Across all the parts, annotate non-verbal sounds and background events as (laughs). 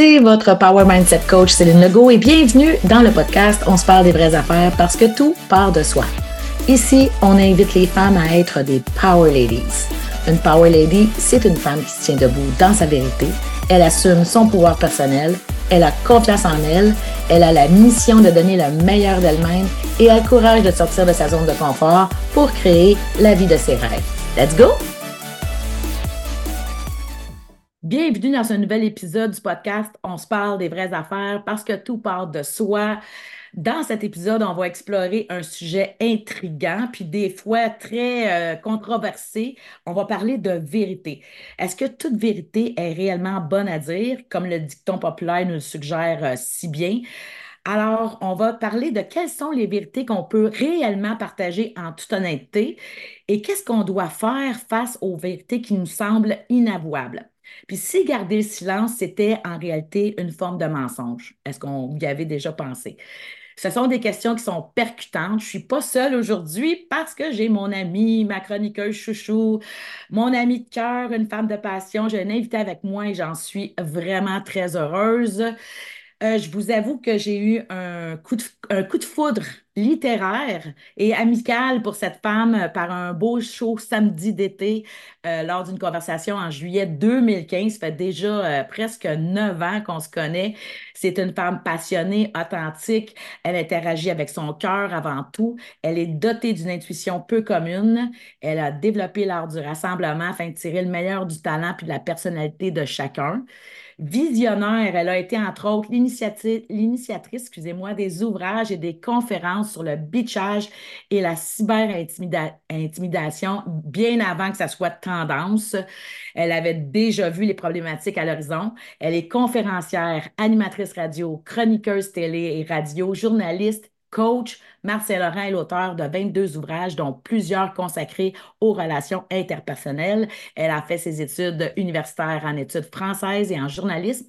c'est votre Power Mindset Coach Céline Legault et bienvenue dans le podcast On se parle des vraies affaires parce que tout part de soi. Ici, on invite les femmes à être des Power Ladies. Une Power Lady, c'est une femme qui se tient debout dans sa vérité. Elle assume son pouvoir personnel, elle a confiance en elle, elle a la mission de donner le meilleur d'elle-même et a le courage de sortir de sa zone de confort pour créer la vie de ses rêves. Let's go! Bienvenue dans ce nouvel épisode du podcast On se parle des vraies affaires parce que tout part de soi. Dans cet épisode, on va explorer un sujet intriguant, puis des fois très euh, controversé. On va parler de vérité. Est-ce que toute vérité est réellement bonne à dire, comme le dicton populaire nous le suggère euh, si bien? Alors, on va parler de quelles sont les vérités qu'on peut réellement partager en toute honnêteté et qu'est-ce qu'on doit faire face aux vérités qui nous semblent inavouables. Puis si garder le silence, c'était en réalité une forme de mensonge, est-ce qu'on y avait déjà pensé? Ce sont des questions qui sont percutantes. Je ne suis pas seule aujourd'hui parce que j'ai mon amie, ma chroniqueuse chouchou, mon amie de cœur, une femme de passion. J'ai un invité avec moi et j'en suis vraiment très heureuse. Euh, je vous avoue que j'ai eu un coup, de, foudre littéraire et amical pour cette femme euh, par un beau show samedi d'été euh, lors d'une conversation en juillet 2015. Ça fait déjà presque neuf ans qu'on se connaît. C'est une femme passionnée, authentique. Elle interagit avec son cœur avant tout. Elle est dotée d'une intuition peu commune. Elle a développé l'art du rassemblement afin de tirer le meilleur du talent puis de la personnalité de chacun visionnaire. Elle a été, entre autres, l'initiatrice excusez-moi, des ouvrages et des conférences sur le bitchage et la cyber-intimidation bien avant que ça soit tendance. Elle avait déjà vu les problématiques à l'horizon. Elle est conférencière, animatrice radio, chroniqueuse télé et radio, journaliste, coach. Marcel Laurent est l'auteur de 22 ouvrages, dont plusieurs consacrés aux relations interpersonnelles. Elle a fait ses études universitaires en études françaises et en journalisme,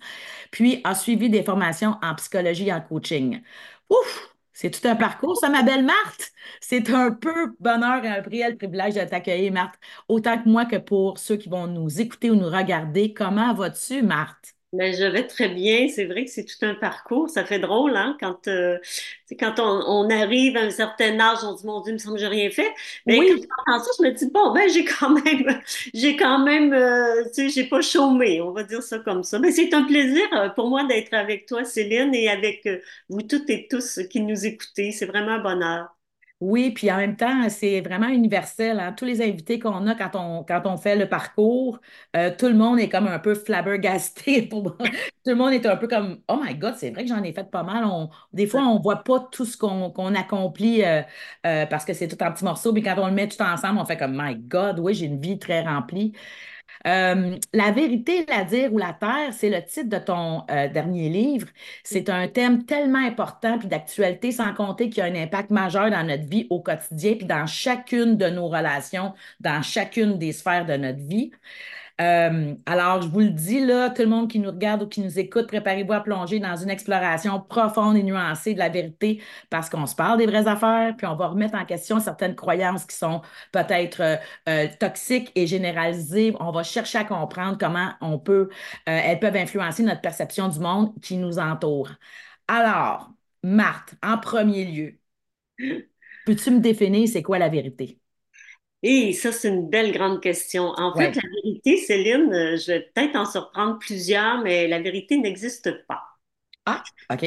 puis a suivi des formations en psychologie et en coaching. Ouf! C'est tout un parcours, ça, ma belle Marthe? C'est un peu bonheur et un réel privilège de t'accueillir, Marthe, autant que moi que pour ceux qui vont nous écouter ou nous regarder. Comment vas-tu, Marthe? Mais je vais très bien. C'est vrai que c'est tout un parcours. Ça fait drôle, hein, quand, euh, quand on, on, arrive à un certain âge, on dit, mon Dieu, il me semble que j'ai rien fait. Mais quand je pense ça, je me dis, bon, ben, j'ai quand même, (laughs) j'ai quand même, euh, tu sais, j'ai pas chômé. On va dire ça comme ça. Mais c'est un plaisir euh, pour moi d'être avec toi, Céline, et avec vous toutes et tous qui nous écoutez. C'est vraiment un bonheur. Oui, puis en même temps, c'est vraiment universel. Hein. Tous les invités qu'on a quand on, quand on fait le parcours, euh, tout le monde est comme un peu flabbergasté. (laughs) Pour... tout le monde est un peu comme Oh my God, c'est vrai que j'en ai fait pas mal. Des fois, on ne voit pas tout ce qu'on accomplit euh, euh, parce que c'est tout en petits morceaux. Mais quand on le met tout ensemble, on fait comme My God, oui, j'ai une vie très remplie. Euh, la vérité, la dire ou la terre, c'est le titre de ton euh, dernier livre. C'est un thème tellement important puis d'actualité, sans compter qu'il y a un impact majeur dans notre vie au quotidien puis dans chacune de nos relations, dans chacune des sphères de notre vie. Euh, alors, je vous le dis, là, tout le monde qui nous regarde ou qui nous écoute, préparez-vous à plonger dans une exploration profonde et nuancée de la vérité parce qu'on se parle des vraies affaires, puis on va remettre en question certaines croyances qui sont peut-être euh, euh, toxiques et généralisées. On va chercher à comprendre comment on peut, elles peuvent influencer notre perception du monde qui nous entoure. Alors, Marthe, en premier lieu, peux-tu me définir c'est quoi la vérité? Et ça, c'est une belle grande question. En fait, la vérité, Céline, euh, je vais peut-être en surprendre plusieurs, mais la vérité n'existe pas. Ah, OK.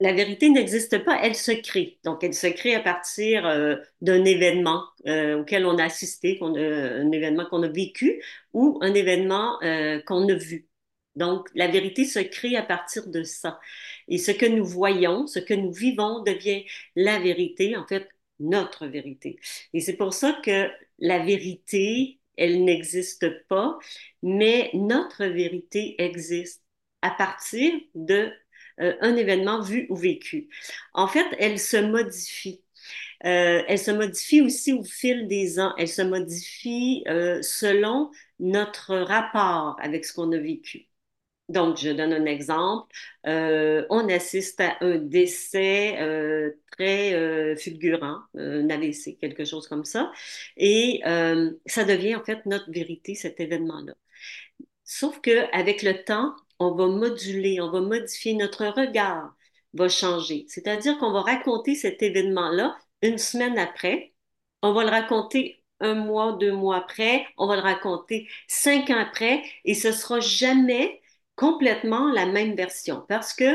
La vérité n'existe pas, elle se crée. Donc, elle se crée à partir euh, d'un événement euh, auquel on a assisté, un événement qu'on a vécu ou un événement qu'on a vu. Donc, la vérité se crée à partir de ça. Et ce que nous voyons, ce que nous vivons devient la vérité, en fait, notre vérité. Et c'est pour ça que la vérité, elle n'existe pas, mais notre vérité existe à partir de euh, un événement vu ou vécu. En fait, elle se modifie. Euh, elle se modifie aussi au fil des ans. Elle se modifie euh, selon notre rapport avec ce qu'on a vécu. Donc, je donne un exemple. Euh, on assiste à un décès euh, très euh, fulgurant, un AVC, quelque chose comme ça. Et ça devient en fait notre vérité, cet événement-là. Sauf qu'avec le temps, on va moduler, on va modifier notre regard, va changer. C'est-à-dire qu'on va raconter cet événement-là une semaine après, on va le raconter un mois, deux mois après, on va le raconter cinq ans après, et ce sera jamais complètement la même version parce que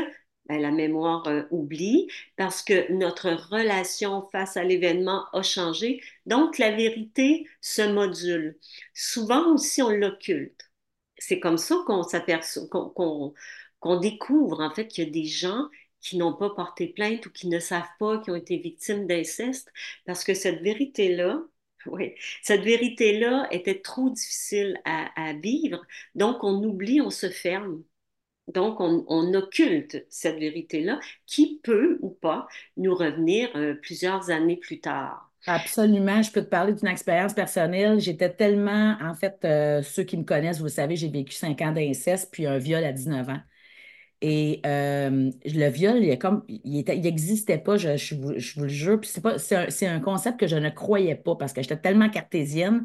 ben, la mémoire euh, oublie, parce que notre relation face à l'événement a changé. Donc, la vérité se module. Souvent aussi, on l'occulte. C'est comme ça qu'on s'aperçoit, qu'on qu'on découvre en fait qu'il y a des gens qui n'ont pas porté plainte ou qui ne savent pas qu'ils ont été victimes d'inceste, parce que cette vérité-là, (laughs) oui, cette vérité-là était trop difficile à, vivre, donc on oublie, on se ferme. Donc, on, occulte cette vérité-là qui peut ou pas nous revenir euh, plusieurs années plus tard. Absolument. Je peux te parler d'une expérience personnelle. J'étais tellement, en fait, euh, ceux qui me connaissent, vous savez, j'ai vécu cinq ans d'inceste puis un viol à 19 ans. Et euh, le viol, il, comme, il n'existait pas, je, je, vous, je, vous, le jure. Puis c'est, pas, c'est, un, un concept que je ne croyais pas parce que j'étais tellement cartésienne.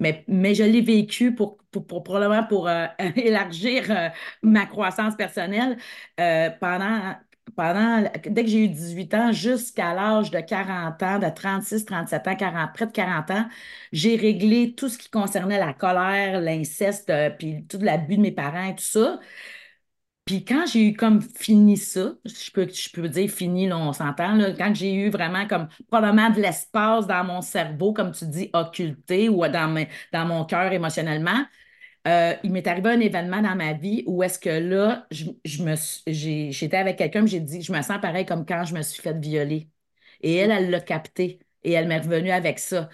Mais, mais je l'ai vécu pour, pour, probablement pour euh, (laughs) élargir euh, ma croissance personnelle pendant, pendant, dès que j'ai eu 18 ans jusqu'à l'âge de 40 ans, de 36, 37 ans, 40, près de 40 ans, j'ai réglé tout ce qui concernait la colère, l'inceste, puis tout l'abus de mes parents et tout ça. Puis quand j'ai eu comme fini ça, je peux, je peux dire fini, là, on s'entend, quand j'ai eu vraiment comme probablement de l'espace dans mon cerveau, comme tu dis, occulté ou dans, dans mon cœur émotionnellement, euh, il m'est arrivé un événement dans ma vie où est-ce que là, je, je me j'étais avec quelqu'un, j'ai dit, je me sens pareil comme quand je me suis fait violer. Et elle, elle l'a capté et elle m'est revenue avec ça.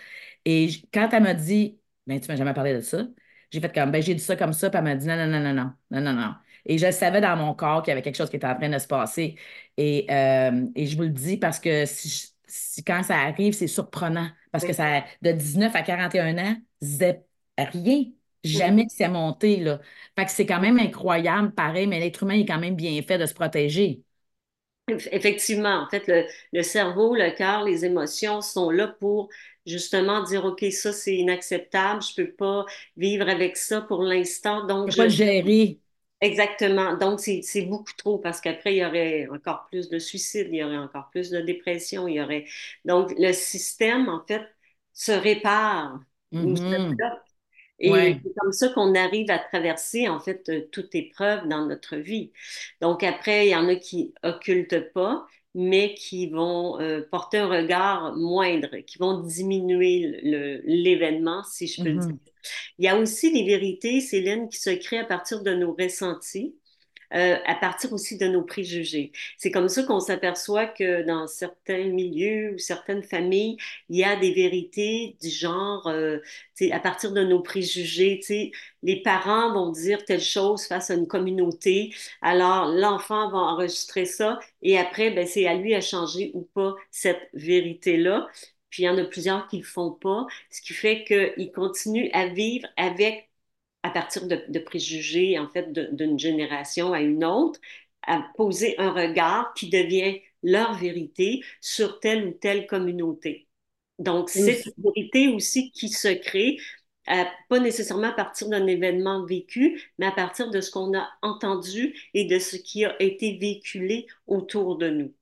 Et quand elle m'a dit, ben, tu m'as jamais parlé de ça, j'ai fait comme, ben, j'ai dit ça comme ça, puis elle m'a dit, non, non, non, non, non, non, non, non. Et je savais dans mon corps qu'il y avait quelque chose qui était en train de se passer. Et, euh, et je vous le dis parce que si, si quand ça arrive, c'est surprenant. Parce que ça, de 19 à 41 ans, rien. Jamais que c'est monté, là. Fait que c'est quand même incroyable, pareil, mais l'être humain est quand même bien fait de se protéger. Effectivement, en fait, le, le cerveau, le cœur, les émotions sont là pour justement dire, OK, ça, c'est inacceptable, je peux pas vivre avec ça pour l'instant, donc je... peux gérer. Exactement. Donc, c'est beaucoup trop parce qu'après, il y aurait encore plus de suicides, il y aurait encore plus de dépression, il y aurait... Donc, le système, en fait, se répare ou se Mhm. bloque. Et Ouais. c'est comme ça qu'on arrive à traverser, en fait, euh, toute épreuve dans notre vie. Donc, après, il y en a qui occultent pas, mais qui vont euh, porter un regard moindre, qui vont diminuer l'événement, si je peux dire. Il y a aussi des vérités, Céline, qui se créent à partir de nos ressentis, euh, à partir aussi de nos préjugés. C'est comme ça qu'on s'aperçoit que dans certains milieux ou certaines familles, il y a des vérités du genre, euh, à partir de nos préjugés, les parents vont dire telle chose face à une communauté, alors l'enfant va enregistrer ça et après, ben, c'est à lui à changer ou pas cette vérité-là. Puis il y en a plusieurs qui le font pas, ce qui fait qu'ils continuent à vivre avec à partir de, de préjugés, en fait, d'une génération à une autre, à poser un regard qui devient leur vérité sur telle ou telle communauté. Donc, c'est une vérité aussi qui se crée, euh, pas nécessairement à partir d'un événement vécu, mais à partir de ce qu'on a entendu et de ce qui a été véhiculé autour de nous.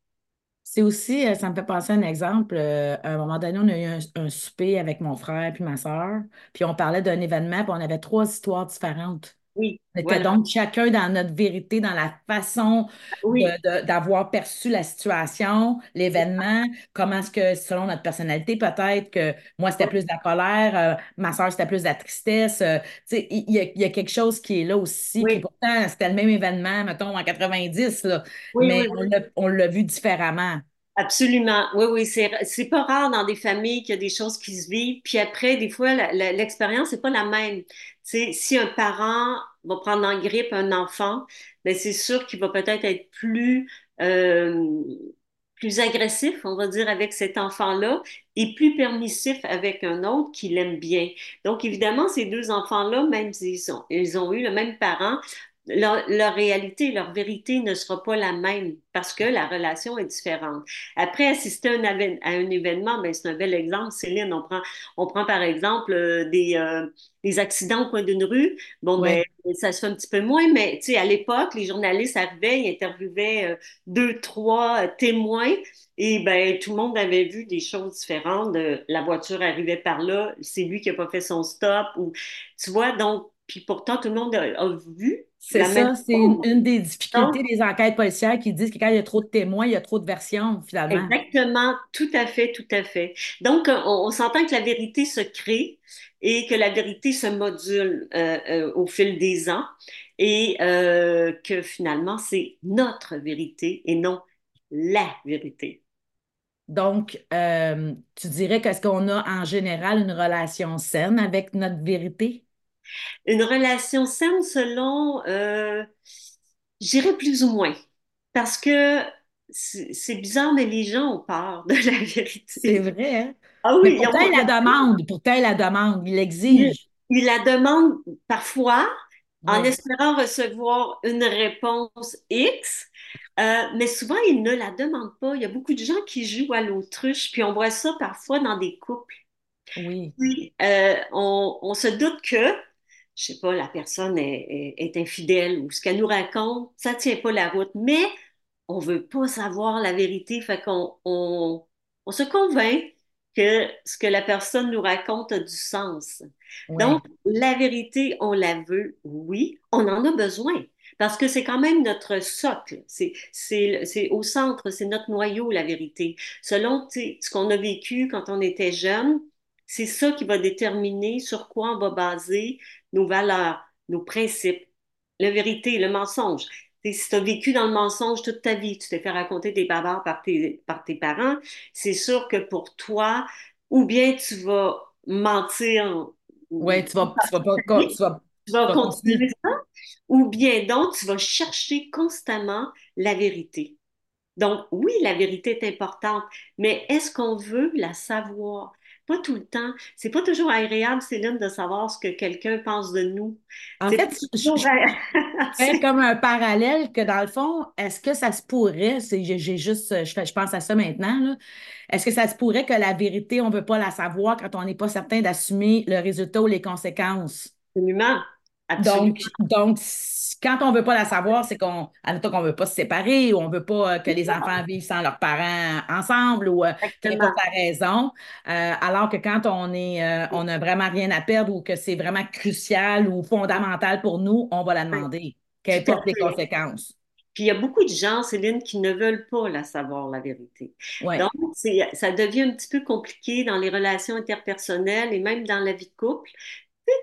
C'est aussi, euh, ça me fait penser un exemple. euh, à un moment donné, on a eu un, un souper avec mon frère puis ma soeur, puis on parlait d'un événement, puis on avait trois histoires différentes. Oui, On était voilà. donc chacun dans notre vérité, dans la façon Oui, d'avoir perçu la situation, l'événement, comment est-ce que, selon notre personnalité, peut-être que moi, c'était plus de la colère, euh, ma soeur, c'était plus de la tristesse. euh, il y, a, il y a quelque chose qui est là aussi. Puis pourtant, c'était le même événement, mettons, en 90, là, oui, mais on l'a vu différemment. Absolument. Oui, oui, c'est, pas rare dans des familles qu'il y a des choses qui se vivent. Puis après, des fois, l'expérience n'est pas la même. Si un parent va prendre en grippe un enfant, ben c'est sûr qu'il va peut-être être plus, euh, plus agressif, on va dire, avec cet enfant-là et plus permissif avec un autre qui l'aime bien. Donc, évidemment, ces deux enfants-là, même s'ils ont, ils ont eu le même parent, leur, leur, réalité, leur vérité ne sera pas la même parce que la relation est différente. Après, assister un à un événement, ben, c'est un bel exemple. Céline, on prend, on prend par exemple euh, des, euh, des accidents au coin d'une rue. Bon, ben, ça se fait un petit peu moins, mais à l'époque, les journalistes arrivaient, ils interviewaient euh, deux, trois témoins. Et ben, tout le monde avait vu des choses différentes. la voiture arrivait par là, c'est lui qui n'a pas fait son stop. Ou, tu vois, donc, puis pourtant, tout le monde a, a vu c'est ça, c'est une, des difficultés des enquêtes policières qui disent que quand il y a trop de témoins, il y a trop de versions, finalement. Exactement, tout à fait, tout à fait. Donc, on, s'entend que la vérité se crée et que la vérité se module euh, euh, au fil des ans et euh, que finalement, c'est notre vérité et non la vérité. Donc, tu dirais qu'est-ce qu'on a en général une relation saine avec notre vérité? Une relation saine selon, euh, j'irais plus ou moins. Parce que c'est bizarre, mais les gens ont peur de (laughs) la vérité. C'est vrai, hein? Ah oui, mais pourtant, il la demande, pourtant, il la demande, il l'exige. Il, la demande parfois en espérant recevoir une réponse X, euh, mais souvent, il ne la demande pas. Il y a beaucoup de gens qui jouent à l'autruche, puis on voit ça parfois dans des couples. Oui. Puis, euh, on, on, se doute que je sais pas, la personne est, infidèle ou ce qu'elle nous raconte, ça tient pas la route. Mais on veut pas savoir la vérité, fait qu'on on, se convainc que ce que la personne nous raconte a du sens. Donc, la vérité, on la veut, oui, on en a besoin. Parce que c'est quand même notre socle, c'est au centre, c'est notre noyau, la vérité. Selon ce qu'on a vécu quand on était jeune, c'est ça qui va déterminer sur quoi on va baser nos valeurs, nos principes, la vérité, le mensonge. si tu as vécu dans le mensonge toute ta vie, tu t'es fait raconter des bavards par tes, par tes parents, c'est sûr que pour toi, ou bien tu vas mentir. Oui, tu vas, tu vas pas tu vas, tu vas continuer ça, ou bien donc tu vas chercher constamment la vérité. Donc, oui, la vérité est importante, mais est-ce qu'on veut la savoir? Pas tout le temps. C'est pas toujours agréable, Céline, de savoir ce que quelqu'un pense de nous. En fait, (laughs) je, fais comme un parallèle que dans le fond, est-ce que ça se pourrait, j'ai juste, je, je pense à ça maintenant, est-ce que ça se pourrait que la vérité, on ne veut pas la savoir quand on n'est pas certain d'assumer le résultat ou les conséquences? Absolument. Donc, donc, quand on ne veut pas la savoir, c'est qu'on, qu'on ne veut pas se séparer ou on ne veut pas euh, que les enfants vivent sans leurs parents ensemble ou quelle euh, pas la raison. Euh, alors que quand on est, on n'a vraiment rien à perdre ou que c'est vraiment crucial ou fondamental pour nous, on va la demander, qu'importe les conséquences. Puis il y a beaucoup de gens, Céline, qui ne veulent pas la savoir, la vérité. Donc, ça devient un petit peu compliqué dans les relations interpersonnelles et même dans la vie de couple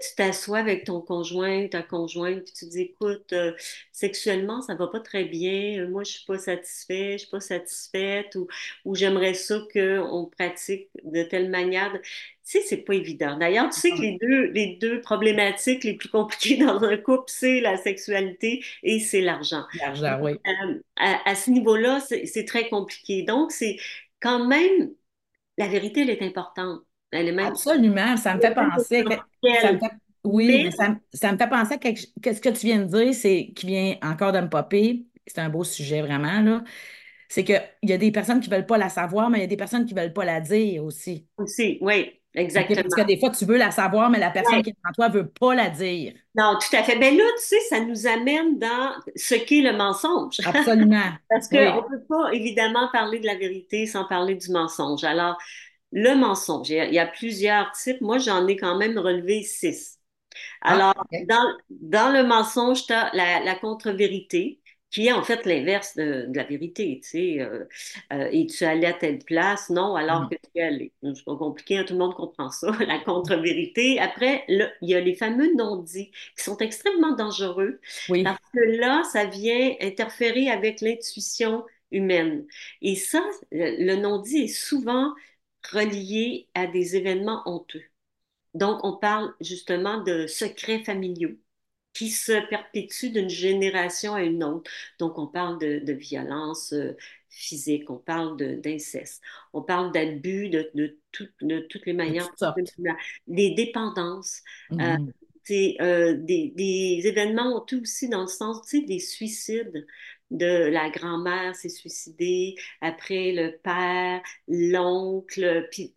tu t'assois avec ton conjoint, ta conjointe, puis tu te dis, écoute, euh, sexuellement, ça va pas très bien, euh, moi, je suis pas satisfait, je suis pas satisfaite, ou, ou j'aimerais ça qu'on pratique de telle manière. Tu sais, c'est pas évident. D'ailleurs, tu sais que les deux, les deux problématiques les plus compliquées (laughs) dans un couple, c'est la sexualité et c'est l'argent. L'argent, oui. Euh, à, à, ce niveau-là, c'est très compliqué. Donc, c'est quand même, la vérité, elle est importante. Absolument, ça me fait penser. oui, mais... ça, me fait penser que, ce que tu viens de dire, c'est qui vient encore de me popper. C'est un beau sujet vraiment, là. C'est qu'il y a des personnes qui ne veulent pas la savoir, mais il y a des personnes qui ne veulent pas la dire aussi. Aussi, oui, exactement. Parce que des fois, tu veux la savoir, mais la personne qui est en toi ne veut pas la dire. Non, tout à fait. Mais ben là, tu sais, ça nous amène dans ce qu'est le mensonge. Absolument. (laughs) Parce qu'on ne peut pas, évidemment, parler de la vérité sans parler du mensonge. Alors, le mensonge, il y a, plusieurs types. Moi, j'en ai quand même relevé six. Ah, Alors, dans, dans, le mensonge, tu as la, contre-vérité, qui est en fait l'inverse de, la vérité. Tu sais, euh, euh, es-tu allé à telle place? Non, alors mm. que tu es allé. C'est pas compliqué, hein, tout le monde comprend ça, (laughs) la contre-vérité. Après, il y a les fameux non-dits qui sont extrêmement dangereux parce que là, ça vient interférer avec l'intuition humaine. Et ça, le non-dit est souvent reliés à des événements honteux. Donc, on parle justement de secrets familiaux qui se perpétuent d'une génération à une autre. Donc, on parle de, de violence euh, physique, on parle d'inceste, on parle d'abus de, de, toutes les manières, des dépendances. Euh, c'est euh, des, des événements ont aussi dans le sens, des suicides de la grand-mère s'est suicidée, après le père, l'oncle, puis,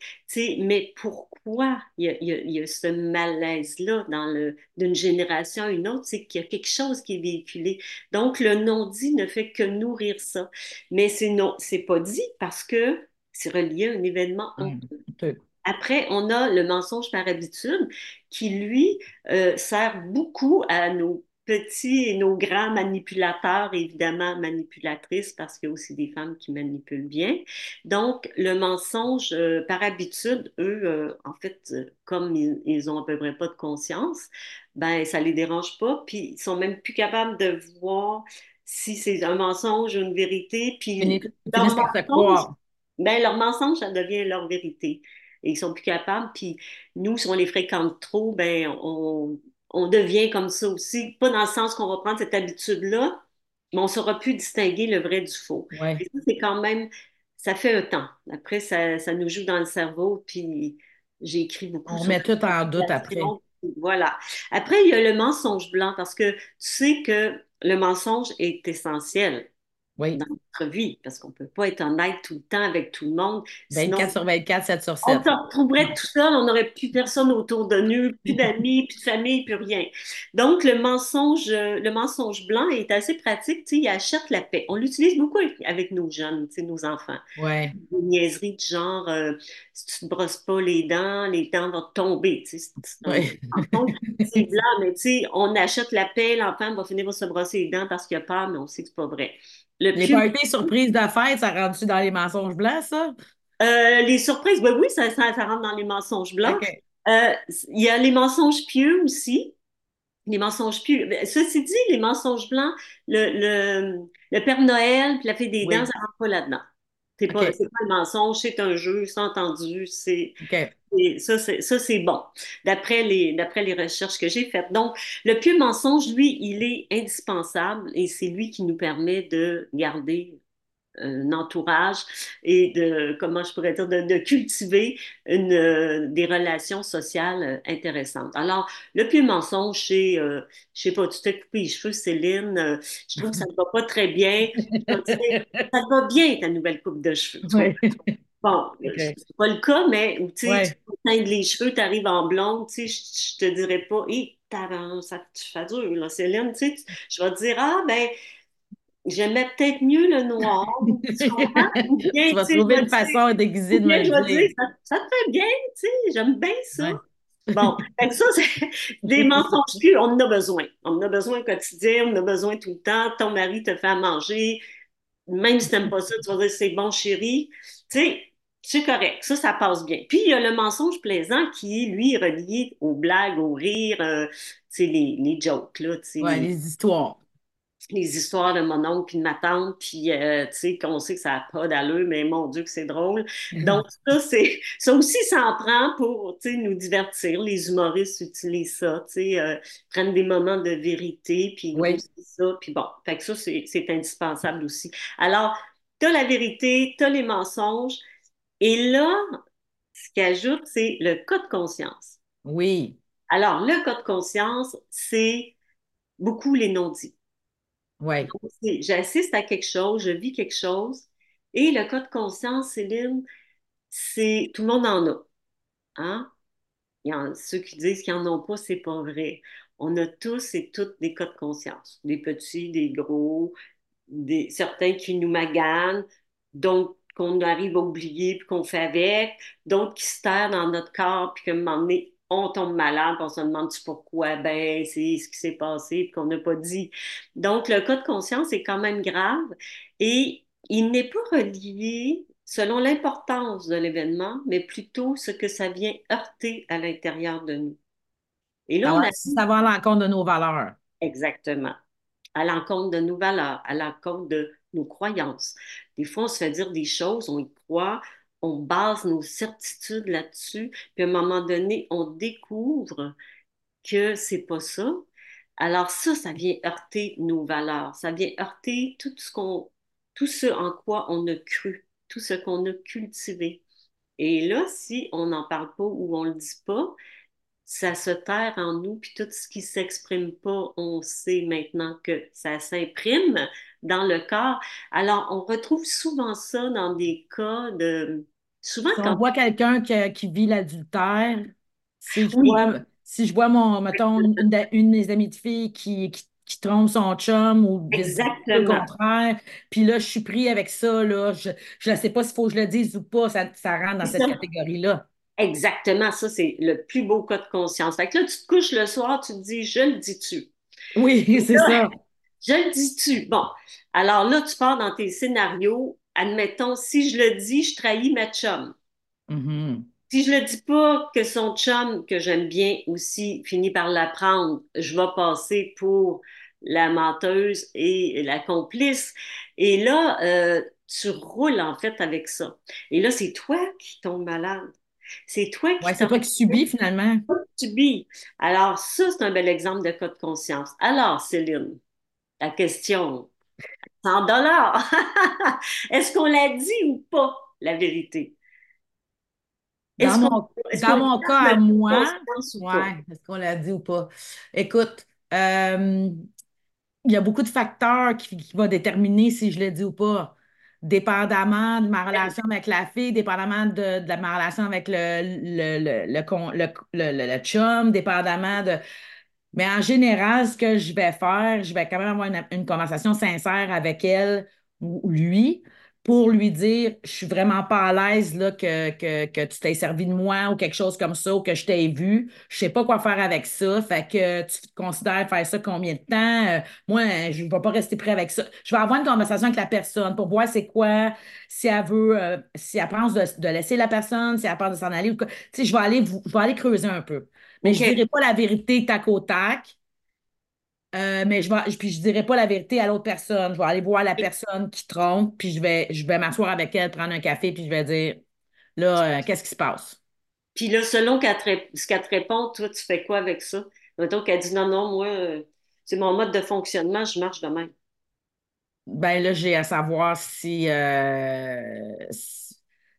mais pourquoi il y a, il y a, il y a ce malaise-là dans le, d'une génération à une autre, c'est qu'il y a quelque chose qui est véhiculé. Donc, le non-dit ne fait que nourrir ça. Mais c'est non, c'est pas dit parce que c'est relié à un événement honteux. Après, on a le mensonge par habitude qui, lui, euh, sert beaucoup à nos petits et nos grands manipulateurs, évidemment manipulatrices, parce qu'il y a aussi des femmes qui manipulent bien. Donc, le mensonge, euh, par habitude, eux, euh, en fait, euh, comme ils, ils, ont à peu près pas de conscience, ben, ça les dérange pas, puis ils sont même plus capables de voir si c'est un mensonge ou une vérité, puis leur mensonge, ben, leur mensonge, ça devient leur vérité. Et ils sont plus capables, puis nous, si on les fréquente trop, ben, on on devient comme ça aussi, pas dans le sens qu'on va prendre cette habitude-là, mais on saura plus distinguer le vrai du faux. Ouais. Et ça, c'est quand même, ça fait un temps. Après, ça, ça nous joue dans le cerveau, puis j'ai écrit beaucoup. On met tout en doute après. Voilà. Après, il y a le mensonge blanc, parce que tu sais que le mensonge est essentiel oui. dans vie, parce qu'on ne peut pas être honnête tout le temps avec tout le monde. 24 sinon, sur 24, 7 sur 7. On se retrouverait tout seul, on n'aurait plus personne autour de nous, plus (laughs) d'amis, plus de famille, plus rien. Donc, le mensonge, le mensonge blanc est assez pratique, tu sais, il achète la paix. On l'utilise beaucoup avec nos jeunes, tu sais, nos enfants. Ouais. Des niaiseries du genre, euh, si tu ne te brosses pas les dents, les dents vont tomber, tu sais. Ouais. C'est blanc, mais tu sais, on achète la paix, l'enfant va finir par se brosser les dents parce qu'il a peur, mais on sait que c'est pas vrai. Le les parties surprises de fête, ça rentre-tu dans les mensonges blancs, ça? Euh, les surprises, ben oui, ça, ça, ça, rentre dans les mensonges blancs. Okay. Euh, il y a les mensonges pieux aussi. Les mensonges pieux. Ben, ceci dit, les mensonges blancs, le, le, le Père Noël puis la Fée des Oui. Dents, ça rentre pas là-dedans. C'est pas, pas le mensonge, c'est un jeu, c'est entendu, c'est OK. Ça, c'est, bon, d'après les, d'après les recherches que j'ai faites. Donc, le pieux mensonge, lui, il est indispensable et c'est lui qui nous permet de garder un entourage et de, comment je pourrais dire, de, de cultiver une, euh, des relations sociales intéressantes. Alors, le pieux mensonge, c'est, euh, je sais pas, tu t'es coupé les cheveux, Céline, euh, je trouve que ça ne (laughs) va pas très bien. Dire, ça te va bien, ta nouvelle coupe de cheveux. Bon, c'est pas le cas, mais tu sais, Ouais. tu te teindre les cheveux, tu arrives en blonde, tu sais, je, te dirais pas, hé, t'as- ça te fait dur, là, Céline, tu sais, je vais te dire, ah, ben, j'aimais peut-être mieux le noir, tu comprends? (laughs) Ou bien, Tu vas trouver une façon déguisée de me dire, dire. ça, ça te fait bien, tu sais, j'aime bien ça. Ouais. Bon, fait que ça, c'est (laughs) des mensonges plus, on en a besoin. On en a besoin au quotidien, on en a besoin tout le temps. Ton mari te fait à manger, même si t'aimes pas ça, tu vas dire c'est bon, chérie. Tu sais, c'est correct. Ça, ça passe bien. Puis, il y a le mensonge plaisant qui est, lui, relié aux blagues, aux rires, euh, tu sais, les, les jokes, là, tu sais, Ouais, les, les histoires. les histoires de mon oncle puis de ma tante, puis, euh, tu sais, qu'on sait que ça n'a pas d'allure, mais mon Dieu, que c'est drôle. (laughs) Donc, ça, c'est, ça aussi, ça en prend pour, tu sais, nous divertir. Les humoristes utilisent ça, tu sais, euh, prennent des moments de vérité, puis Oui. ça, puis bon, fait que ça, c'est, c'est indispensable aussi. Alors, t'as la vérité, t'as les mensonges, et là, ce qui ajoute, c'est le cas de conscience. Oui. Alors, le cas de conscience, c'est beaucoup les non-dits. C'est- J'assiste à quelque chose, je vis quelque chose, et le cas de conscience, Céline, c'est tout le monde en a. Hein? Il y en, ceux qui disent qu'ils n'en ont pas, c'est pas vrai. On a tous et toutes des cas de conscience, des petits, des gros, des, certains qui nous maganent, d'autres qu'on arrive à oublier puis qu'on fait avec, d'autres qui se terrent dans notre corps puis qu'à un moment donné, on tombe malade, on se demande pourquoi, ben, c'est ce qui s'est passé puis qu'on n'a pas dit. Donc, le cas de conscience est quand même grave et il n'est pas relié selon l'importance de l'événement, mais plutôt ce que ça vient heurter à l'intérieur de nous. Et là, on Alors, a ça va à l'encontre de nos valeurs. Exactement. À l'encontre de nos valeurs, à l'encontre de nos croyances. Des fois, on se fait dire des choses, on y croit, on base nos certitudes là-dessus, puis à un moment donné, on découvre que c'est pas ça. Alors ça, ça vient heurter nos valeurs, ça vient heurter tout ce qu'on, tout ce en quoi on a cru, tout ce qu'on a cultivé. Et là, si on n'en parle pas ou on le dit pas, ça se terre en nous, puis tout ce qui s'exprime pas, on sait maintenant que ça s'imprime dans le corps. Alors, on retrouve souvent ça dans des cas de... Souvent Si on quand... voit quelqu'un qui, qui vit l'adultère, si je Oui, vois, si je vois mon, mettons, une, de une de mes amies de filles qui, qui, qui trompe son chum ou le contraire, puis là, je suis pris avec ça, là, je ne sais pas s'il faut que je le dise ou pas, ça, ça rentre dans cette catégorie-là. Exactement, ça, c'est le plus beau cas de conscience. Fait que là, tu te couches le soir, tu te dis, je le dis-tu? Oui, (laughs) c'est ça. Je le dis-tu? Bon, alors là, tu pars dans tes scénarios. Admettons, si je le dis, je trahis ma chum. Mhm. Si je le dis pas que son chum, que j'aime bien aussi, finit par l'apprendre, je vais passer pour la menteuse et la complice. Et là, euh, tu roules en fait avec ça. Et là, c'est toi qui tombes malade. C'est toi Ouais, qui c'est t'en toi qui subis finalement. subis. Alors, ça, c'est un bel exemple de cas de conscience. Alors, Céline, la question, 100 dollars. (laughs) Est-ce qu'on l'a dit ou pas, la vérité? Dans mon, dans cas à moi, ouais, est-ce qu'on l'a dit ou pas? Écoute, euh, il y a beaucoup de facteurs qui, qui vont déterminer si je le dis ou pas. Dépendamment de ma relation avec la fille, dépendamment de, de ma relation avec le, le, le- le- le chum, dépendamment de, mais en général, ce que je vais faire, je vais quand même avoir une, conversation sincère avec elle ou lui pour lui dire, je suis vraiment pas à l'aise là, que, que, que tu t'es servi de moi ou quelque chose comme ça, ou que je t'ai vu. Je sais pas quoi faire avec ça. Fait que tu considères faire ça combien de temps? Euh, moi, je ne vais pas rester prêt avec ça. Je vais avoir une conversation avec la personne pour voir c'est quoi, si elle veut, euh, si elle pense de, laisser la personne, si elle pense de s'en aller ou quoi. Tu sais, je vais aller, je vais aller creuser un peu. Mais je OK. dirai pas la vérité tac au tac. euh, mais je vais, puis je dirai pas la vérité à l'autre personne. Je vais aller voir la personne qui trompe, puis je vais, je vais m'asseoir avec elle, prendre un café, puis je vais dire, là, euh, qu'est-ce qui se passe? Puis là, selon te ce qu'elle te répond, toi, tu fais quoi avec ça? Mettons qu'elle dit non, non, moi, euh, c'est mon mode de fonctionnement, je marche de même. Ben là, j'ai à savoir si, euh, si-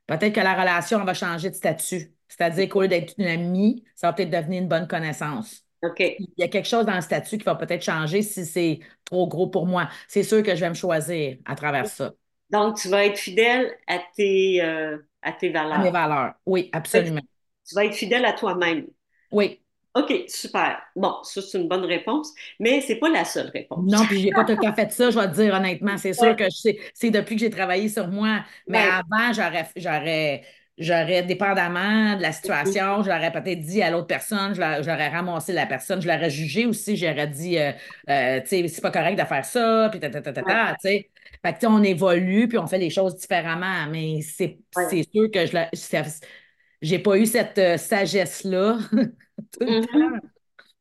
peut-être que la relation elle va changer de statut. C'est-à-dire qu'au lieu d'être une amie, ça va peut-être devenir une bonne connaissance. OK. Il y a quelque chose dans le statut qui va peut-être changer si c'est trop gros pour moi. C'est sûr que je vais me choisir à travers ça, Donc, tu vas être fidèle à tes, euh, à tes à mes valeurs. valeurs. Oui, absolument. Tu vas être fidèle à toi-même. Oui. OK, super. Bon, ça, c'est une bonne réponse, mais c'est pas la seule réponse. Non, puis j'ai pas tout à fait ça, je vais te dire honnêtement. C'est (laughs) sûr Ouais, que c'est depuis que j'ai travaillé sur moi. Mais ouais. avant, j'aurais, j'aurais, dépendamment de la situation, je l'aurais peut-être dit à l'autre personne, je l'aurais j'aurais ramassé la personne, je l'aurais jugé aussi, j'aurais dit, euh, euh, tu sais, c'est pas correct de faire ça, puis ta, ta, ta, ta, ta, tu sais. Fait que, tu sais, on évolue, puis on fait les choses différemment. Mais c'est, ouais. c'est sûr que je j'ai pas eu cette euh, sagesse-là (laughs) tout le Mhm. temps.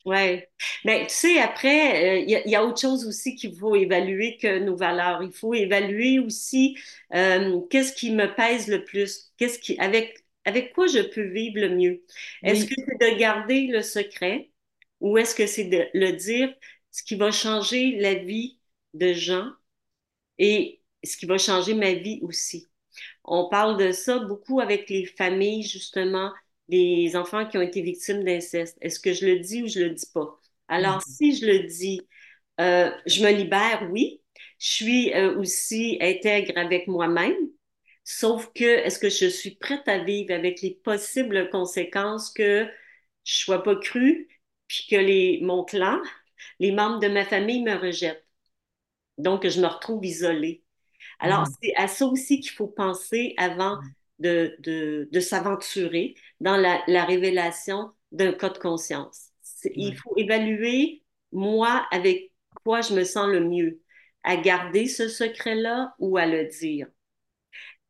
Ouais. Mais tu sais, après, euh, il y, a il y a autre chose aussi qu'il faut évaluer que nos valeurs. Il faut évaluer aussi euh, qu'est-ce qui me pèse le plus, qu'est-ce qui, avec, avec quoi je peux vivre le mieux? Est-ce que Oui. c'est de garder le secret ou est-ce que c'est de le dire, ce qui va changer la vie de gens et ce qui va changer ma vie aussi? On parle de ça beaucoup avec les familles, justement, des enfants qui ont été victimes d'inceste. Est-ce que je le dis ou je le dis pas? Alors, Mhm. si je le dis, euh, je me libère, oui. Je suis euh, aussi intègre avec moi-même. Sauf que, est-ce que je suis prête à vivre avec les possibles conséquences que je sois pas crue, puis que les, mon clan, les membres de ma famille me rejettent? Donc, je me retrouve isolée. Alors, Mhm. c'est à ça aussi qu'il faut penser avant de, de, de s'aventurer dans la, la révélation d'un cas de conscience. Il faut évaluer, moi, avec quoi je me sens le mieux, à garder ce secret-là ou à le dire?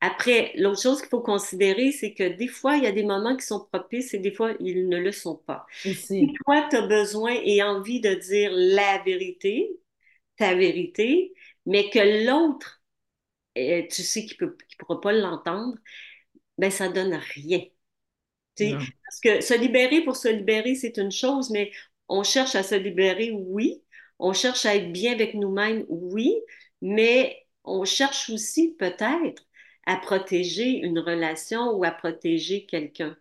Après, l'autre chose qu'il faut considérer, c'est que des fois, il y a des moments qui sont propices et des fois, ils ne le sont pas. Si toi, tu as besoin et envie de dire la vérité, ta vérité, mais que l'autre euh, tu sais qu'il qu'il pourra pas l'entendre, ben ça donne rien. Parce que se libérer pour se libérer, c'est une chose, mais on cherche à se libérer, oui. On cherche à être bien avec nous-mêmes, oui. Mais on cherche aussi peut-être à protéger une relation ou à protéger quelqu'un.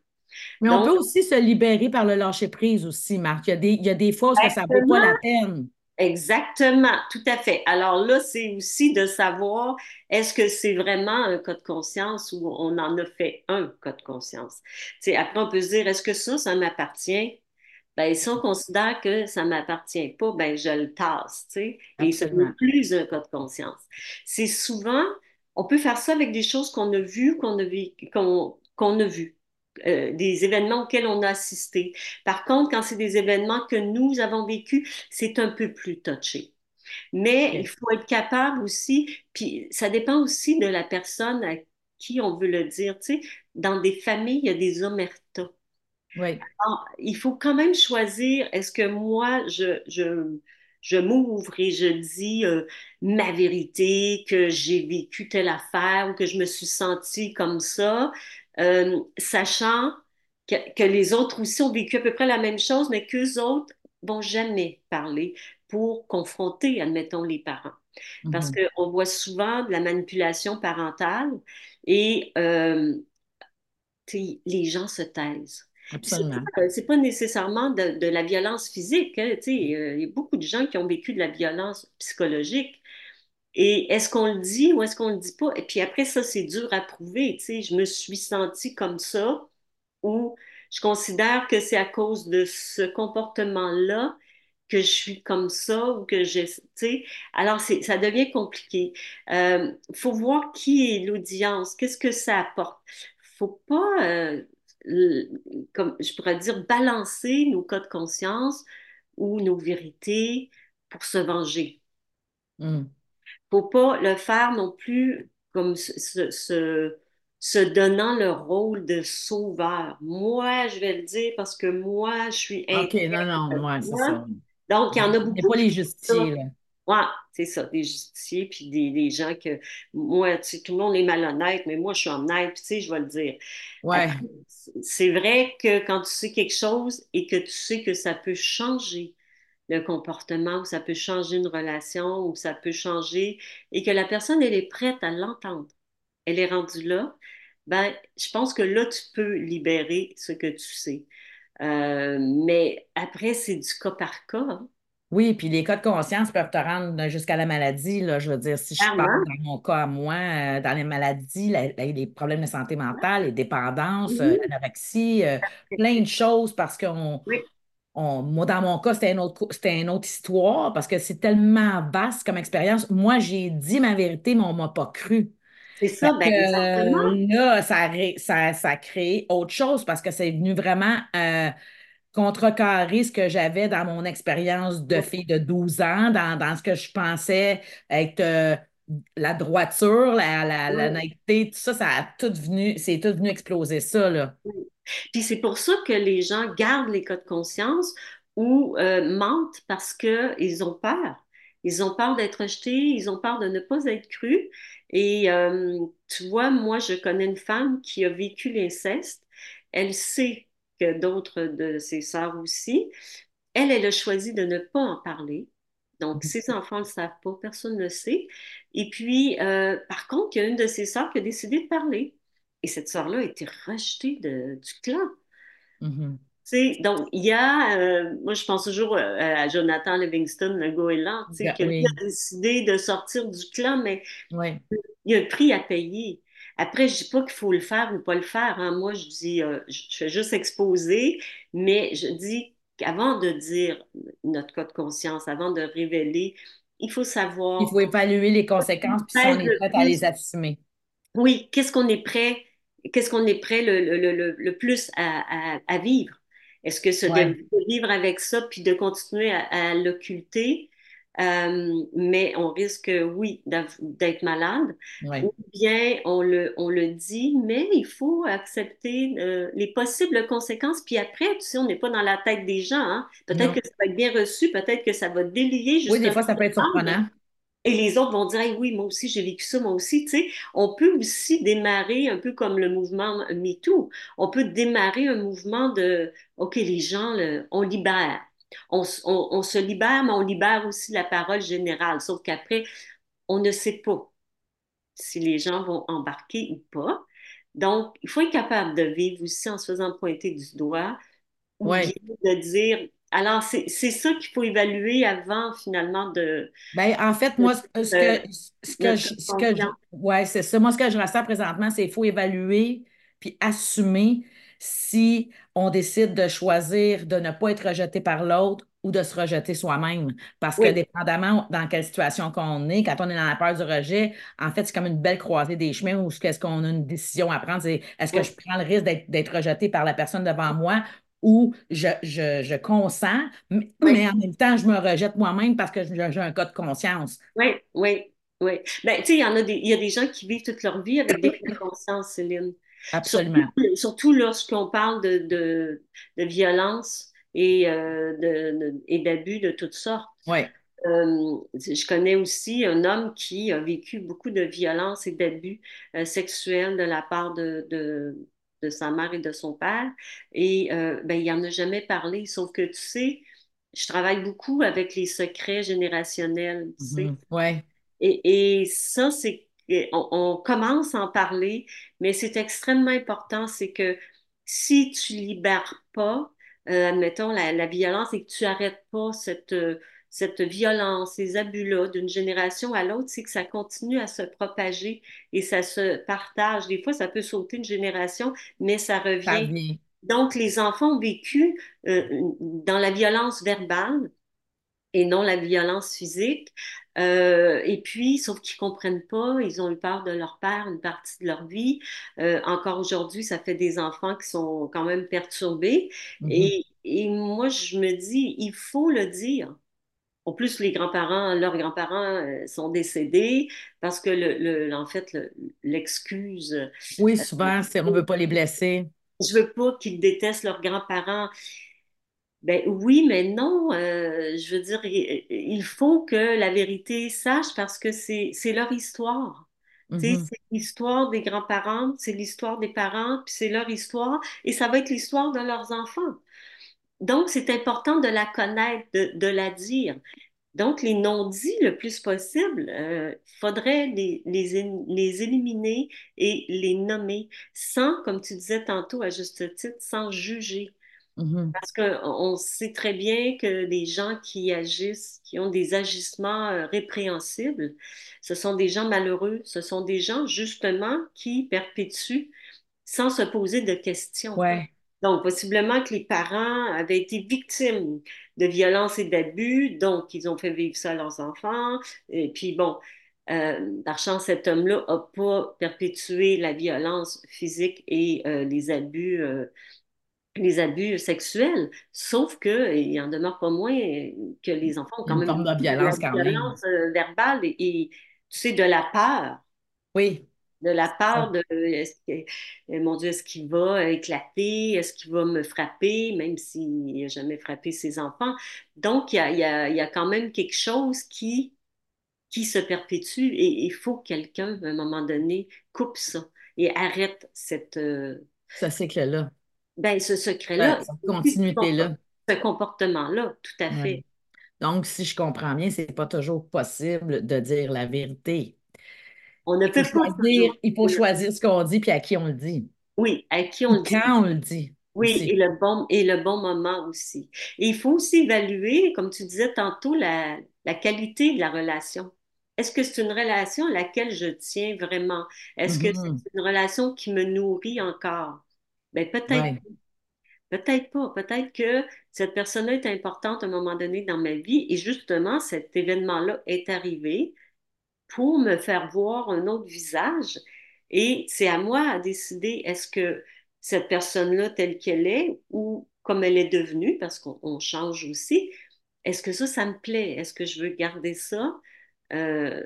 Mais on peut aussi se libérer par le lâcher-prise aussi, Marc. Il y a des, il y a des fois où ça ne vaut pas la peine. Exactement, tout à fait. Alors là, c'est aussi de savoir, est-ce que c'est vraiment un cas de conscience ou on en a fait un cas de conscience? Après, on peut se dire, est-ce que ça, ça m'appartient? Ben, si on considère que ça ne m'appartient pas, ben, je le tasse, tu sais, et ce n'est plus un cas de conscience. C'est souvent, on peut faire ça avec des choses qu'on a vues, qu'on a qu'on a vues, euh, des événements auxquels on a assisté. Par contre, quand c'est des événements que nous avons vécus, c'est un peu plus touché. Mais il faut être capable aussi, puis ça dépend aussi de la personne à qui on veut le dire, tu sais, dans des familles, il y a des omertas. Oui. Il faut quand même choisir, est-ce que moi, je, je, je m'ouvre et je dis euh, ma vérité, que j'ai vécu telle affaire ou que je me suis sentie comme ça, euh, sachant que, que les autres aussi ont vécu à peu près la même chose, mais qu'eux autres vont jamais parler pour confronter, admettons, les parents. Parce Mhm. qu'on voit souvent de la manipulation parentale et euh, les gens se taisent. C'est Absolument. pas, euh, c'est pas nécessairement de, de la violence physique. hein, euh, il y a beaucoup de gens qui ont vécu de la violence psychologique. Et est-ce qu'on le dit ou est-ce qu'on le dit pas? Et puis après, ça, c'est dur à prouver. Tu sais, je me suis sentie comme ça ou je considère que c'est à cause de ce comportement-là que je suis comme ça ou que je, tu sais, alors ça devient compliqué. Euh, faut voir qui est l'audience, qu'est-ce que ça apporte. Faut pas, euh, comme je pourrais dire, balancer nos cas de conscience ou nos vérités pour se venger. Mhm. Faut pas le faire non plus comme se, donnant le rôle de sauveur. Moi, je vais le dire parce que moi, je suis OK, non, non, ouais, c'est ça. donc, il y en a beaucoup pas qui les justiciers, ça. là. Ouais, c'est ça, des justiciers, puis des, des gens que, moi, tu sais, tout le monde est malhonnête, mais moi, je suis honnête, puis tu sais, je vais le dire. Ouais. c'est vrai que quand tu sais quelque chose et que tu sais que ça peut changer le comportement, ou ça peut changer une relation, ou ça peut changer, et que la personne, elle est prête à l'entendre, elle est rendue là, ben, je pense que là, tu peux libérer ce que tu sais. Euh, mais après, c'est du cas par cas, hein. Oui, puis les cas de conscience peuvent te rendre jusqu'à la maladie, là. Je veux dire, si je parle dans mon cas à moi, euh, dans les maladies, la- la- les problèmes de santé mentale, les dépendances, euh, Mhm. l'anorexie, euh, plein de choses parce qu'on, Oui, on- moi, dans mon cas, c'était une autre, co- c'était une autre histoire parce que c'est tellement vaste comme expérience. Moi, j'ai dit ma vérité, mais on ne m'a pas cru. c'est ça, que, ben exactement. euh, là, ça ça, ça a créé autre chose parce que c'est venu vraiment euh, contrecarrer ce que j'avais dans mon expérience de fille de 12 ans, dans, dans ce que je pensais être euh, la droiture, la, la, la naïveté, tout ça, ça a tout venu, c'est tout venu exploser ça, là. oui. Puis c'est pour ça que les gens gardent les cas de conscience ou euh, mentent parce qu'ils ont peur. Ils ont peur d'être rejetés, ils ont peur de ne pas être crus. Et euh, tu vois, moi, je connais une femme qui a vécu l'inceste. Elle sait que d'autres de ses sœurs aussi. Elle, elle a choisi de ne pas en parler. Donc, ses enfants ne le savent pas, personne ne le sait. Et puis, euh, par contre, il y a une de ses sœurs qui a décidé de parler. Et cette sœur-là a été rejetée de- du clan. Mhm. Sais, donc, il y a, euh, moi, je pense toujours euh, à Jonathan Livingston, le goéland, lui Oui, a décidé de sortir du clan, mais il y a un prix à payer. Après, je dis pas qu'il faut le faire ou pas le faire. hein. Moi, je dis, euh, je fais juste exposer, mais je dis qu'avant de dire notre cas de conscience, avant de révéler, il faut Il savoir faut évaluer les conséquences, puis si on est prêt à les assumer. Oui, qu'est-ce qu'on est prêt, qu'est-ce qu'on est prêt le, le- le- le plus à, à- à vivre? Est-ce que c'est de, Ouais, de vivre avec ça puis de continuer à, à l'occulter? Euh, mais on risque, oui, d'être malade, ouais. ou bien on le, on le dit, mais il faut accepter euh, les possibles conséquences. Puis après, tu sais, on n'est pas dans la tête des gens, hein. Peut-être que ça va être bien reçu, peut-être que ça va délier Oui, des fois, ça peut être surprenant. Et les autres vont dire, Hey, oui, moi aussi, j'ai vécu ça, moi aussi. Tu sais, on peut aussi démarrer un peu comme le mouvement MeToo. On peut démarrer un mouvement de, OK, les gens, le- on libère. On, on- on se libère, mais on libère aussi la parole générale. Sauf qu'après, on ne sait pas si les gens vont embarquer ou pas. Donc, il faut être capable de vivre aussi en se faisant pointer du doigt ou de dire, alors c'est ça qu'il faut évaluer avant finalement de, Ben, en fait, moi, ce ce que, ce je, ce que je, confiance. ouais, c'est ça. Moi, ce que je ressens présentement, c'est qu'il faut évaluer puis assumer si on décide de choisir de ne pas être rejeté par l'autre ou de se rejeter soi-même. Parce que dépendamment dans quelle situation qu'on est, quand on est dans la peur du rejet, en fait, c'est comme une belle croisée des chemins où est-ce qu'on a une décision à prendre. C'est est-ce que oui, je prends le risque d'être rejeté par la personne devant moi ou je, je, je consens mais oui. mais en même temps, je me rejette moi-même parce que j'ai un cas de conscience. Oui, oui, oui. Ben, tu sais, il y en a des, il y a des gens qui vivent toute leur vie avec des cas de conscience, Céline. Absolument. surtout lorsqu'on parle de, de, de violence et, euh, de- et d'abus de toutes sortes. Oui. Euh, je connais aussi un homme qui a vécu beaucoup de violence et d'abus euh, sexuels de la part de, de, de sa mère et de son père. Et euh, ben, il n'en a jamais parlé. Sauf que, tu sais, je travaille beaucoup avec les secrets générationnels, tu sais. Oui. Et, et ça, c'est, on, on commence à en parler, mais c'est extrêmement important, c'est que si tu libères pas, euh, admettons, la, la violence et que tu arrêtes pas cette, euh, cette violence, ces abus-là d'une génération à l'autre, c'est que ça continue à se propager et ça se partage. Des fois, ça peut sauter une génération, mais ça revient. Donc, les enfants ont vécu euh, dans la violence verbale et non la violence physique. Euh, et puis, sauf qu'ils comprennent pas, ils ont eu peur de leur père une partie de leur vie. Euh, encore aujourd'hui, ça fait des enfants qui sont quand même perturbés. Mhm. Et, et moi, je me dis, il faut le dire. En plus, les grands-parents, leurs grands-parents euh, sont décédés parce que, le, le- en fait, le- l'excuse, Oui, souvent, c'est, on ne veut pas les blesser. je veux pas qu'ils détestent leurs grands-parents. Ben oui, mais non. euh, je veux dire, il, faut que la vérité sache parce que c'est leur histoire. Mhm. c'est l'histoire des grands-parents, c'est l'histoire des parents, puis c'est leur histoire, et ça va être l'histoire de leurs enfants. Donc, c'est important de la connaître, de, de la dire. Donc, les non-dits le plus possible, il faudrait les, les, les éliminer et les nommer sans, comme tu disais tantôt à juste titre, sans juger. Mhm. Parce qu'on sait très bien que des gens qui agissent, qui ont des agissements euh, répréhensibles, ce sont des gens malheureux, ce sont des gens justement qui perpétuent sans se poser de questions. Ouais. Donc, possiblement que les parents avaient été victimes de violences et d'abus, donc ils ont fait vivre ça à leurs enfants. Et puis, bon, euh, par chance, cet homme-là n'a pas perpétué la violence physique et euh, les abus euh, les abus sexuels, sauf que il en demeure pas moins que les enfants ont quand une même forme de violence quand même. violence verbale et, et, tu sais, de la peur, Oui. De la Ça. peur de est-ce que, euh, mon Dieu, est-ce qu'il va éclater, est-ce qu'il va me frapper, même s'il n'a jamais frappé ses enfants? Donc, il y a, il y a, il y a quand même quelque chose qui, qui se perpétue et il faut que quelqu'un, à un moment donné, coupe ça et arrête cette, euh, Ce cycle-là. ben, ce secret-là, Cette continuité-là. ce comportement-là, tout à Ouais. fait. Donc, si je comprends bien, c'est pas toujours possible de dire la vérité. On ne Il faut pas choisir, il faut choisir ce qu'on dit puis à qui on le dit. oui, à qui on le dit. quand on le dit Oui, et le bon, et le bon moment aussi. Et il faut aussi évaluer, comme tu disais tantôt, la, la qualité de la relation. Est-ce que c'est une relation à laquelle je tiens vraiment? Est-ce que c'est Mhm. une relation qui me nourrit encore? Ben, peut-être, Ouais. peut-être pas. Peut-être que cette personne-là est importante à un moment donné dans ma vie et justement, cet événement-là est arrivé pour me faire voir un autre visage. Et c'est à moi à décider est-ce que cette personne-là, telle qu'elle est, ou comme elle est devenue, parce qu'on on change aussi, est-ce que ça, ça me plaît? Est-ce que je veux garder ça, euh,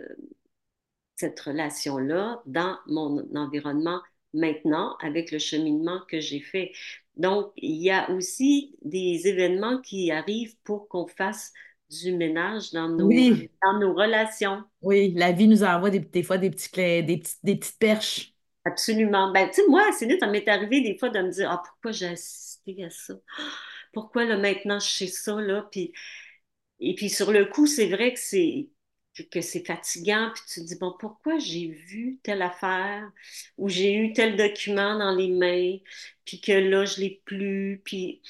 cette relation-là, dans mon environnement maintenant, avec le cheminement que j'ai fait? Donc, il y a aussi des événements qui arrivent pour qu'on fasse du ménage dans nos, Oui, dans nos relations. oui, la vie nous envoie des, des fois des petits, clés- des petits- des petites perches. Absolument. Ben, tu sais, moi, c'est ça m'est arrivé des fois de me dire, ah, pourquoi j'ai assisté à ça? Pourquoi là, maintenant je sais ça, là? Puis, et puis sur le coup, c'est vrai que c'est que c'est fatigant, puis tu te dis, bon, pourquoi j'ai vu telle affaire ou j'ai eu tel document dans les mains, puis que là, je l'ai plus, puis,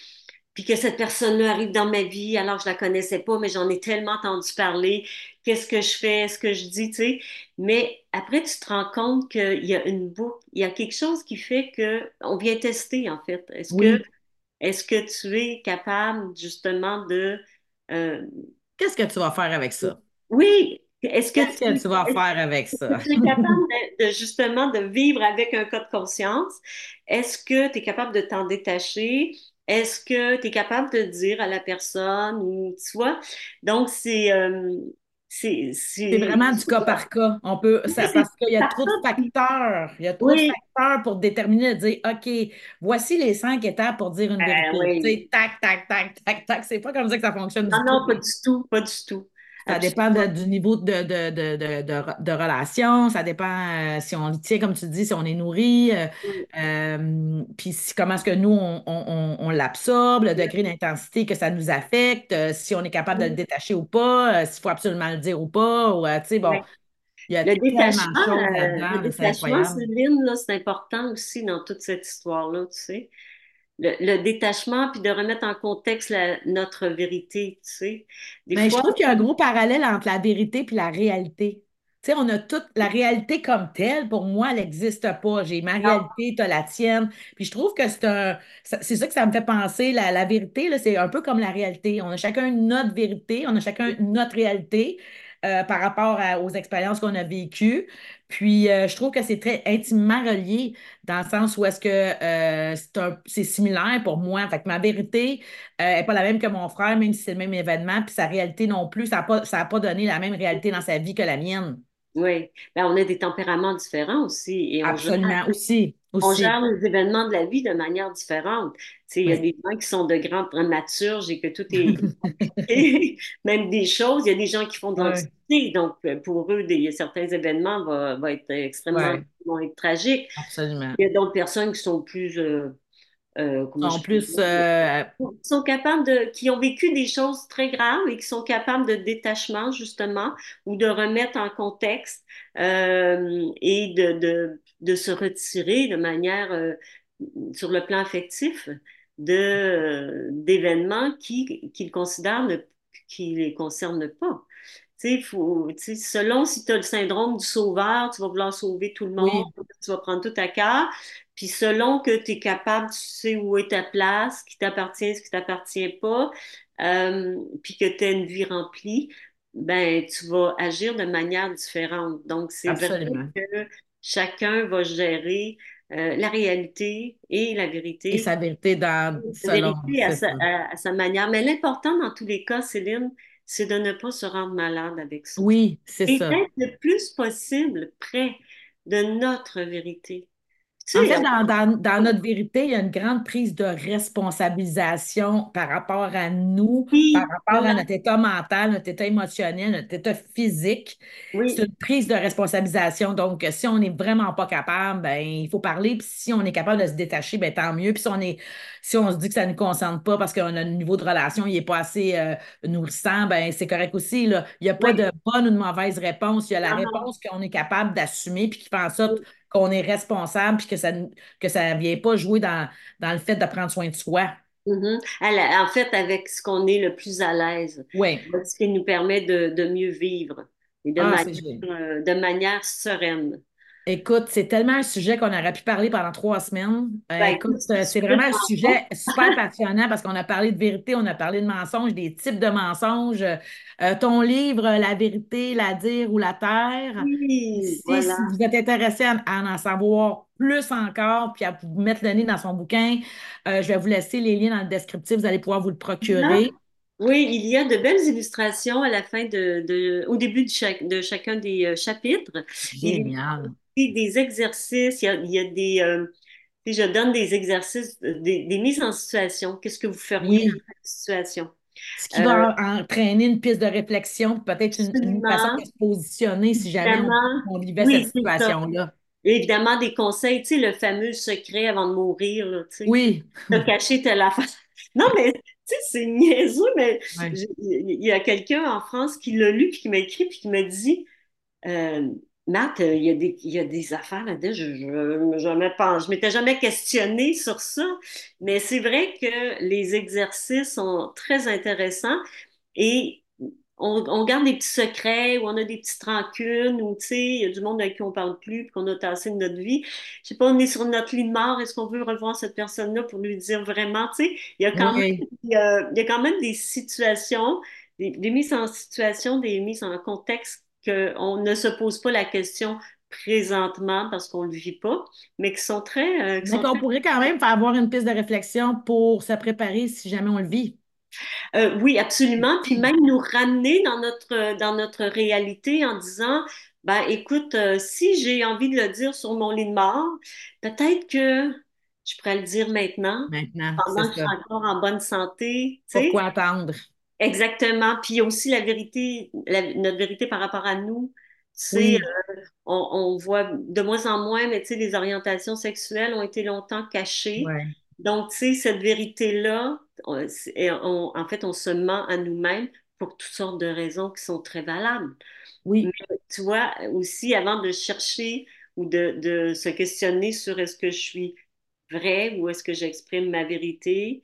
puis que cette personne-là arrive dans ma vie alors je la connaissais pas, mais j'en ai tellement entendu parler, qu'est-ce que je fais, ce que je dis, tu sais? Mais après, tu te rends compte qu'il y a une boucle, il y a quelque chose qui fait que on vient tester, en fait. Est-ce que, tu es capable, justement, de... euh, Qu'est-ce que tu vas faire avec ça? oui, est-ce que Qu'est-ce que tu, tu vas faire avec ça? tu es capable de, de, justement de vivre avec un cas de conscience? Est-ce que tu es capable de t'en détacher? Est-ce que tu es capable de dire à la personne ou tu vois? Donc, c'est euh, c'est vraiment du cas par cas. On peut, ça, parce qu'il y a trop de facteurs. Il y a trop de facteurs pour déterminer, de dire, OK, voici les cinq étapes pour dire une ben vérité. Oui. sais, tac, tac, tac, tac, tac. C'est pas comme ça que ça fonctionne du Non, tout. non, pas du tout, pas du tout. Ça dépend de- du niveau de, de, de, de, relation, ça dépend euh, si on tient, comme tu dis, si on est nourri, euh, euh, puis si- comment est-ce que nous, on, on, on- l'absorbe, le degré d'intensité que ça nous affecte, si on est capable de le détacher ou pas, s'il faut absolument le dire ou pas, ou, tu sais, bon, Ouais. il y a Le détachement, le détachement. Céline, c'est important aussi dans toute cette histoire-là, tu sais. Le, le détachement, puis de remettre en contexte la- notre vérité, tu sais. Des Mais je fois, trouve qu'il y a un gros parallèle entre la vérité et la réalité. Tu sais, on a toute la réalité comme telle, pour moi, elle n'existe pas. J'ai ma non, réalité, tu as la tienne. Puis je trouve que c'est un, ça- c'est ça que ça me fait penser. La, la vérité, c'est un peu comme la réalité. On a chacun notre vérité, on a chacun notre réalité euh, par rapport aux expériences qu'on a vécues. Puis euh, je trouve que c'est très intimement relié dans le sens où est-ce que euh, c'est similaire pour moi. Fait ma vérité, n'est pas la même que mon frère, même si c'est le même événement, puis sa réalité non plus, ça n'a pas, pas donné la même réalité dans sa vie que la mienne. Oui. Ben, on a des tempéraments différents aussi et on gère, Absolument, aussi, on gère les événements de la vie de manière différente. Il y a des gens qui sont de grands dramaturges et que tout est (laughs) (laughs) même des choses, il y a des gens qui font de Oui, l'anxiété, donc pour eux, des, certains événements vont, vont être extrêmement oui, vont être tragiques. absolument. Il y a d'autres personnes qui sont plus, euh, euh, En plus, euh, qui sont capables de, qui ont vécu des choses très graves et qui sont capables de détachement, justement, ou de remettre en contexte euh, et de, de, de se retirer de manière, euh, sur le plan affectif, de, d'événements qui, qu'ils considèrent ne, qui les concernent pas. Faut, tu sais, selon si tu as le syndrome du sauveur, tu vas vouloir sauver tout le monde, oui, tu vas prendre tout à cœur. Puis selon que tu es capable, tu sais où est ta place, ce qui t'appartient, ce qui t'appartient pas, euh, puis que tu as une vie remplie, ben tu vas agir de manière différente. Donc, c'est vrai que chacun va gérer euh, la réalité et la Et vérité, sa vérité dans, la selon, vérité à sa, à sa manière. Mais l'important dans tous les cas, Céline, c'est de ne pas se rendre malade avec ça. Oui, c'est Et ça. d'être le plus possible près de notre vérité. En fait, dans, dans- dans notre vérité, il y a une grande prise de responsabilisation par rapport à nous, par rapport à notre état mental, notre état émotionnel, notre état physique. C'est une prise de responsabilisation. Donc, si on n'est vraiment pas capable, ben, il faut parler. Puis si on est capable de se détacher, ben, tant mieux. Puis si on est, si on se dit que ça ne nous concerne pas parce qu'on a un niveau de relation, il n'est pas assez euh, nourrissant, ben, c'est correct aussi, là. Il n'y a pas Oui, de bonne ou de mauvaise réponse. Il y a la réponse qu'on est capable d'assumer puis qui fait en sorte qu'on est responsable puis que ça ne que ça vient pas jouer dans, dans le fait de prendre soin de soi. Mhm. Elle- En fait, avec ce qu'on est le plus à l'aise, Oui. ce qui nous permet de, de mieux vivre et de Ah, manière, euh, de manière sereine. Écoute, c'est tellement un sujet qu'on aurait pu parler pendant trois semaines. Euh, Ben, écoute, c'est vraiment un (laughs) sujet super passionnant parce qu'on a parlé de vérité, on a parlé de mensonges, des types de mensonges. Euh, ton livre, La vérité, la dire ou la taire, Oui, si, voilà. si vous êtes intéressé à, à en savoir plus encore, puis à vous mettre le nez dans son bouquin, euh, je vais vous laisser les liens dans le descriptif, vous allez pouvoir vous le procurer. Oui, il y a de belles illustrations à la fin de, de- au début de, chaque, de chacun des chapitres. Génial. Des exercices, il y a, il y a des, euh, je donne des exercices, euh, des, des mises en situation. Qu'est-ce que vous feriez dans cette situation? Ce qui Euh, va en- entraîner une piste de réflexion, peut-être une, une façon de se positionner si jamais on, vivait cette oui, situation-là. Évidemment, des conseils, tu sais, le fameux secret avant de mourir, là, tu sais, Oui, de cacher telle affaire. (laughs) Non, mais tu sais, c'est niaiseux, mais il y a quelqu'un en France qui l'a lu, puis qui m'a écrit, puis qui m'a dit euh, Matt, il y, a des, il y a des affaires là-dedans, je ne je, je, m'étais jamais questionnée sur ça, mais c'est vrai que les exercices sont très intéressants et on, garde des petits secrets ou on a des petites rancunes ou tu sais, il y a du monde avec qui on parle plus puis qu'on a tassé de notre vie. Je sais pas, on est sur notre lit de mort, est-ce qu'on veut revoir cette personne-là pour lui dire vraiment, tu sais, il y a quand même, il y a, quand même des situations, des, mises en situation, des mises en contexte qu'on ne se pose pas la question présentement parce qu'on ne le vit pas, mais qui sont très... Euh, Donc, on pourrait quand même faire avoir une piste de réflexion pour se préparer si jamais on le vit. Euh, oui, absolument. Puis même nous ramener dans notre, dans notre réalité en disant, ben écoute, euh, si j'ai envie de le dire sur mon lit de mort, peut-être que je pourrais le dire maintenant, maintenant pendant que je suis encore en bonne santé. Pourquoi attendre? Exactement. Puis aussi la vérité, notre vérité par rapport à nous. C'est, euh, on, on, voit de moins en moins, mais tu sais, les orientations sexuelles ont été longtemps cachées. Donc, tu sais, cette vérité-là, en fait, on se ment à nous-mêmes pour toutes sortes de raisons qui sont très valables. Oui. Mais, tu vois, aussi, avant de chercher ou de, de se questionner sur est-ce que je suis vrai ou est-ce que j'exprime ma vérité,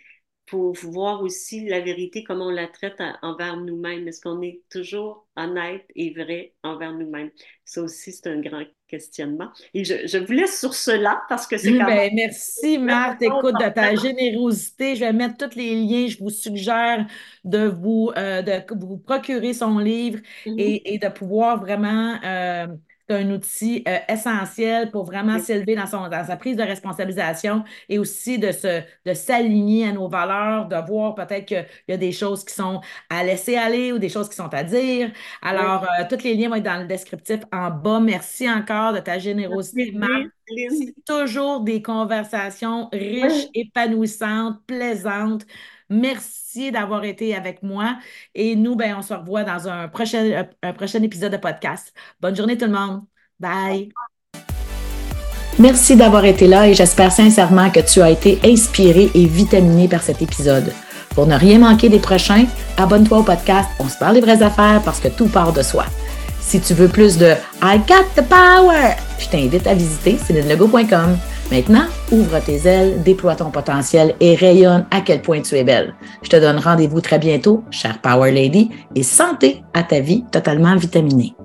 pour voir aussi la vérité, comment on la traite envers nous-mêmes. Est-ce qu'on est toujours honnête et vrai envers nous-mêmes? Ça aussi, c'est un grand questionnement. Et je, je vous laisse sur cela parce que c'est quand ben, Merci, Marthe. Écoute, de ta générosité. Je vais mettre tous les liens. Je vous suggère de vous, euh, de vous procurer son livre mm-hmm. et, et, de pouvoir vraiment... Euh, c'est un outil euh, essentiel pour vraiment s'élever dans, son, dans sa prise de responsabilisation et aussi de, se, de s'aligner à nos valeurs, de voir peut-être qu'il y a des choses qui sont à laisser aller ou des choses qui sont à dire. Alors, euh, tous les liens vont être dans le descriptif en bas. Merci encore de ta générosité, Marc. C'est toujours des conversations riches, épanouissantes, plaisantes. Merci d'avoir été avec moi. Et nous, ben, on se revoit dans un prochain, un prochain épisode de podcast. Bonne journée tout le monde. Bye. Merci d'avoir été là et j'espère sincèrement que tu as été inspiré et vitaminé par cet épisode. Pour ne rien manquer des prochains, abonne-toi au podcast On se parle des vraies affaires parce que tout part de soi. Si tu veux plus de I got the power, je t'invite à visiter célinelego.com. Maintenant, ouvre tes ailes, déploie ton potentiel et rayonne à quel point tu es belle. Je te donne rendez-vous très bientôt, chère Power Lady, et santé à ta vie totalement vitaminée.